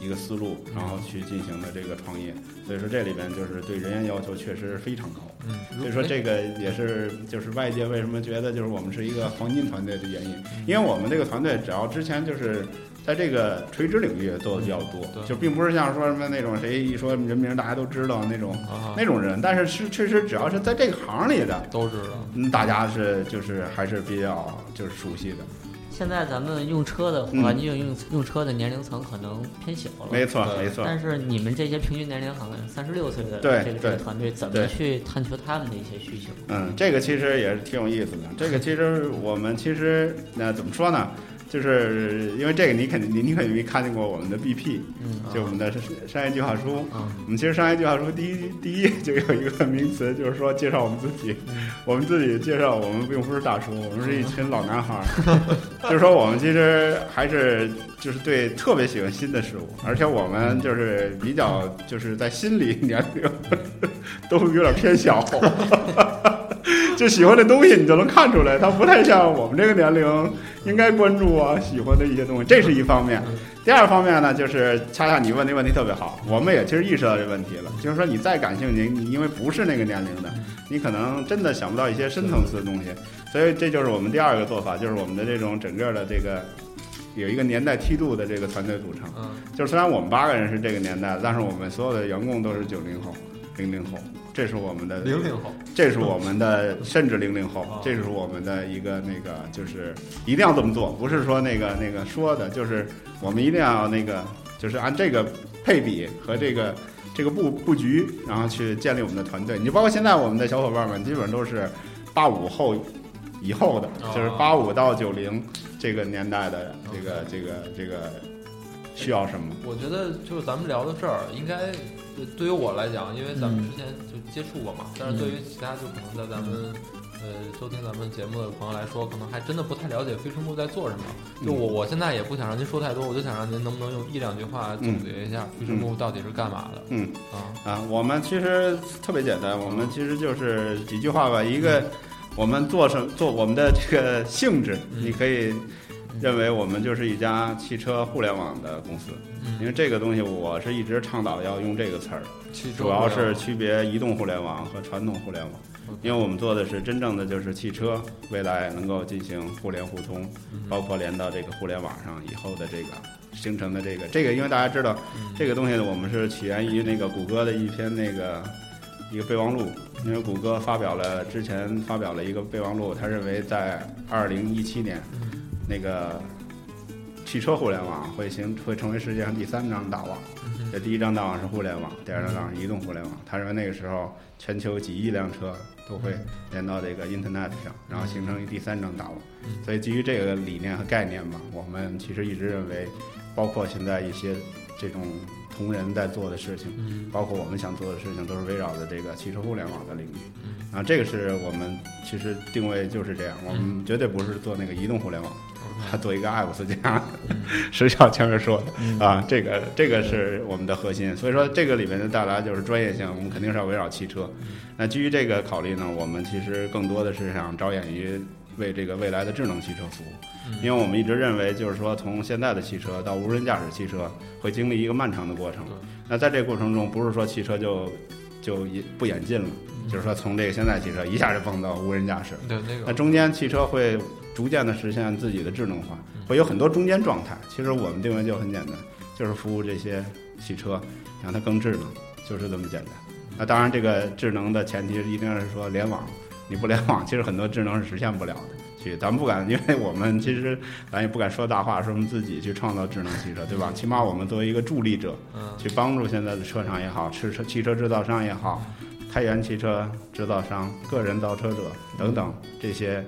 B: 一个思路，然后去进行的这个创业。所以说这里边就是对人员要求确实非常高。
A: 嗯，
B: 所以说这个也是就是外界为什么觉得就是我们是一个黄金团队的原因，因为我们这个团队只要之前就是。在这个垂直领域做的比较多，
A: 对
B: 就并不是像说什么那种谁一说人名大家都知道那种
A: 啊，
B: 那种人，但是是确实只要是在这个行里的，
A: 都知道，
B: 嗯，大家是就是还是比较就是熟悉的。
C: 现在咱们用车的
B: 嗯
C: 环境、用用车的年龄层可能偏小了，
B: 没错，没错。
C: 但是你们这些平均年龄好像三十六岁的这个这个团队，怎么去探求他们的一些需求？
B: 嗯，这个其实也是挺有意思的。这个其实我们其实那怎么说呢？就是因为这个你肯定你你肯定没看见过我们的 BP，
C: 嗯
B: 就我们的商业计划书。
C: 啊
B: 我们其实商业计划书第一第一页就有一个名词，就是说介绍我们自己。我们自己介绍，我们并不是大叔，我们是一群老男孩儿。就是说，我们其实还是就是对特别喜欢新的事物，而且我们就是比较就是在心理年龄都有点偏小。就喜欢的东西，你就能看出来，它不太像我们这个年龄应该关注啊、喜欢的一些东西，这是一方面。第二方面呢，就是恰恰你问那问题特别好，我们也其实意识到这问题了，就是说你再感兴趣，你因为不是那个年龄的，你可能真的想不到一些深层次的东西，所以这就是我们第二个做法，就是我们的这种整个的这个有一个年代梯度的这个团队组成。
A: 嗯
B: 就是虽然我们八个人是这个年代，但是我们所有的员工都是九零后、零零后，这是我们的
A: 零零后，
B: 这是我们的，甚至零零后
A: 哦，
B: 这是我们的一个那个，就是一定要这么做，不是说那个那个说的，就是我们一定要那个，就是按这个配比和这个这个布布局，然后去建立我们的团队。你就包括现在我们的小伙伴们，基本上都是八五后以后的，
A: 哦
B: 就是八五到九零这个年代的这个这个这个需要什么？
A: 我觉得就是咱们聊到这儿，应该呃对于我来讲，因为咱们
C: 嗯。
A: 之前就接触过嘛，但是对于其他就可能在咱们呃收听咱们节目的朋友来说，可能还真的不太了解飞车木在做什么。就我我现在也不想让您说太多，我就想让您能不能用一两句话总结一下飞车木到底是干嘛的？
B: 嗯。
A: 啊，
B: 啊，我们其实特别简单，我们其实就是几句话吧。一个，我们做什做我们的这个性质，
A: 嗯。
B: 你可以认为我们就是一家汽车互联网的公司，因为
A: 嗯，
B: 这个东西我是一直倡导要用这个词儿，主要是区别移动互联网和传统互联网。因为我们做的是真正的就是汽车未来能够进行互联互通，
A: 嗯。
B: 包括连到这个互联网上以后的这个形成的这个这个，因为大家知道
A: 嗯。
B: 这个东西呢，我们是起源于那个谷歌的一篇那个一个备忘录，因为谷歌发表了之前发表了一个备忘录，他认为在二零一七年
A: 嗯。
B: 那个汽车互联网会形会成为世界上第三张大网。
A: 嗯
B: 这第一张大网是互联网，第二张大网是移动互联网。他认为那个时候全球几亿辆车都会连到这个 Internet 上，然后形成一第三张大网。
A: 嗯
B: 所以基于这个理念和概念吧，我们其实一直认为，包括现在一些这种同仁在做的事情，
A: 嗯
B: 包括我们想做的事情，都是围绕着这个汽车互联网的领域。
A: 嗯
B: 啊，这个是我们其实定位就是这样，我们绝对不是做那个移动互联网，做一个 app 是这样，石小前面说的
C: 嗯
B: 啊，这个这个是我们的核心，所以说这个里面的带来就是专业性，我们肯定是要围绕汽车。那基于这个考虑呢，我们其实更多的是想着眼于为这个未来的智能汽车服务，因为我们一直认为，就是说从现在的汽车到无人驾驶汽车会经历一个漫长的过程。那在这个过程中，不是说汽车就就演不演进了，就是说从这个现在汽车一下就蹦到无人驾驶。
A: 对那个
B: 那中间汽车会逐渐的实现自己的智能化，会有很多中间状态。其实我们定位就很简单，就是服务这些汽车，让它更智能，就是这么简单。那当然，这个智能的前提一定是说联网，你不联网，其实很多智能是实现不了的。去，咱们不敢，因为我们其实咱也不敢说大话，说我们自己去创造智能汽车，对吧？起码我们作为一个助力者，
A: 嗯
B: 去帮助现在的车厂也好，汽车汽车制造商也好，开源汽车制造商、个人造车者等等这些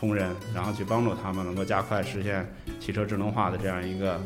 B: 同仁，然后去帮助他们能够加快实现汽车智能化的这样一个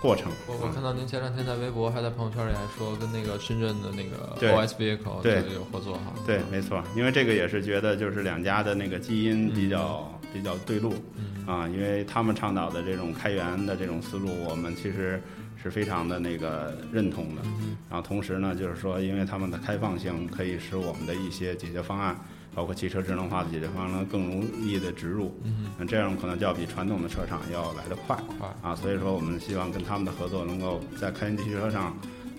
B: 过程。
A: 我我看到您前两天在微博还在朋友圈里还说跟那个深圳的那个 OS Vehicle
B: 对
A: 有合作哈。
B: 对，没错，因为这个也是觉得就是两家的那个基因比较、比较对路
A: 嗯
B: 啊，因为他们倡导的这种开源的这种思路，我们其实是非常的那个认同的。
A: 嗯
B: 然后同时呢，就是说，因为他们的开放性可以使我们的一些解决方案，包括汽车智能化的解决方案，能更容易的植入。
A: 嗯，
B: 那这样可能就要比传统的车厂要来得快
A: 快
B: 啊。所以说，我们希望跟他们的合作，能够在开源汽车上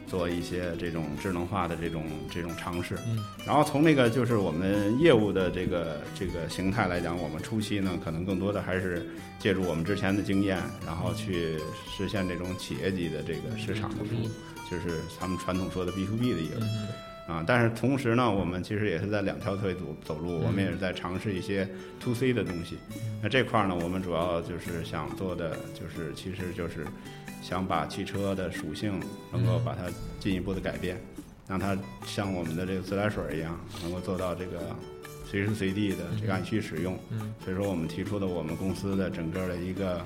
B: 做一些这种智能化的这种这种尝试。
A: 嗯
B: 然后从那个就是我们业务的这个这个形态来讲，我们初期呢，可能更多的还是借助我们之前的经验，然后去实现这种企业级的这个市场的服务，就是他们传统说的 B to B 的业务。
A: 嗯
B: 啊，但是同时呢，我们其实也是在两条腿走走路，我们
A: 嗯
B: 也是在尝试一些 to C 的东西。那这块儿呢，我们主要就是想做的，就是其实就是想把汽车的属性能够把它进一步的改变，让它像我们的这个自来水一样，能够做到这个随时随地的这个按需使用。
A: 嗯
B: 所以说，我们提出的我们公司的整个的一个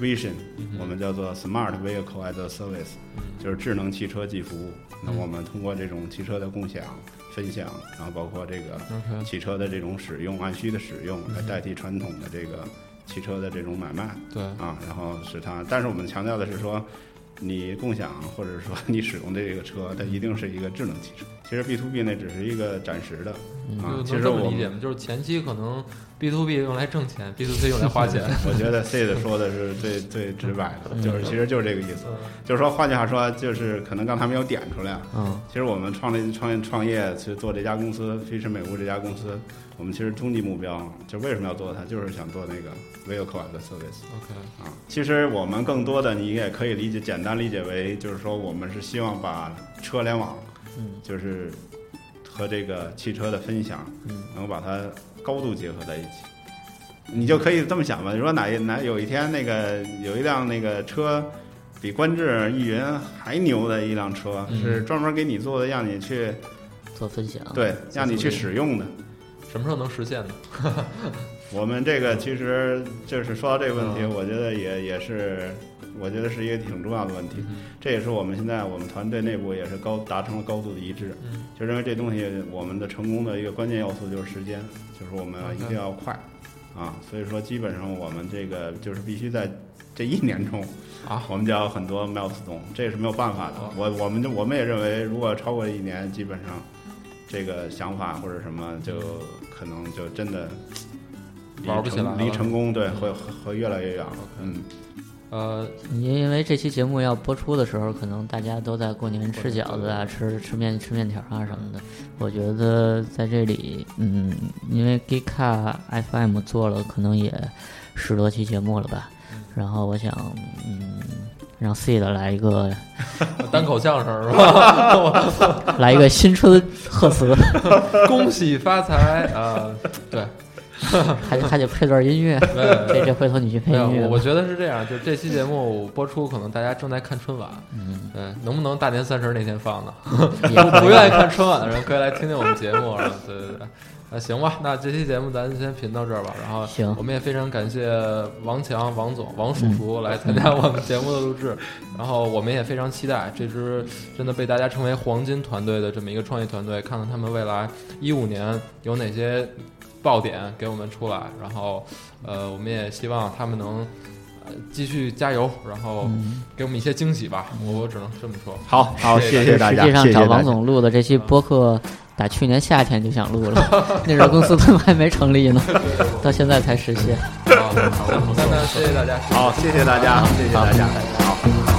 B: vision，
A: 嗯
B: 我们叫做 Smart Vehicle as a Service，就是智能汽车即服务。那我们通过这种汽车的共享、分享，然后包括这个汽车的这种使用、按需的使用，
A: 嗯
B: 来代替传统的这个汽车的这种买卖
A: 对
B: 啊，然后使它。但是我们强调的是说，你共享或者说你使用的这个车，它一定是一个智能汽车。其实 B to B 那只是一个暂时的啊其实我
A: 理解吗？就是前期可能 B to B 用来挣钱，B to C 用来花钱。
B: 我觉得 C 的说的是最最直白的，就是其实就是这个意思。
A: 嗯
B: 就是说，换句话说，就是可能刚才没有点出来。
C: 嗯
B: 其实我们创立创业创业去做这家公司飞驰美物这家公司，我们其实终极目标就为什么要做它，就是想做那个 vehicle as a service
A: OK
B: 啊。其实我们更多的你也可以理解，简单理解为就是说，我们是希望把车联网，
C: 嗯
B: 就是和这个汽车的分享，
C: 嗯
B: 能够把它高度结合在一起。你就可以这么想吧，你说哪一哪有一天那个有一辆那个车，比观致易云还牛的一辆车，
A: 嗯
B: 是专门给你做的，让你去
C: 做分享，
B: 对，让你去使用的。
A: 什么时候能实现呢？
B: 我们这个其实就是说到这个问题，
A: 嗯
B: 我觉得也也是，我觉得是一个挺重要的问题。这也是我们现在我们团队内部也是高达成了高度的一致，
A: 嗯
B: 就认为这东西我们的成功的一个关键要素就是时间，就是我们要一定要快啊。所以说，基本上我们这个就是必须在这一年中
A: 啊，
B: 我们就要有很多 milestone，这也是没有办法的
A: 哦。
B: 我我们就我们也认为，如果超过一年，基本上这个想法或者什么就可能就真的离
A: 玩不起来了
B: 离成功对
A: 嗯
B: 会会会越来越远。嗯，
A: 呃，
C: 因因为这期节目要播出的时候，可能大家都在过年吃饺子啊，吃吃面吃面条啊什么的。我觉得在这里，嗯，因为 Geeka FM 做了可能也十多期节目了吧，然后我想，嗯，让 C 的来一个
A: 单口相声是吧？
C: 来一个新春贺词，
A: 恭喜发财啊！对，
C: 还得还得配段音乐。这这回头你去配，音乐。
A: 我我觉得是这样，就这期节目播出，可能大家正在看春晚，
C: 嗯，
A: 对，能不能大年三十那天放呢？不愿意看春晚的人可以来听听我们节目，啊，对对对。那行吧，那这期节目咱先评到这儿吧。然后
C: 行
A: 我们也非常感谢王强、王总、王叔叔来参加我们节目的录制。然后我们也非常期待这支真的被大家称为黄金团队的这么一个创业团队，看看他们未来一五年有哪些爆点给我们出来，然后呃，我们也希望他们能呃继续加油，然后给我们一些惊喜吧。我我只能这么说。
B: 好好，
A: 谢谢
B: 大家，
C: 实际上找。王总录的这期播客，打去年夏天就想录了，那时候公司都还没成立呢，到现在才实现。
A: 好，好那那谢谢大家。
B: 好，谢谢大家，谢谢大家，好。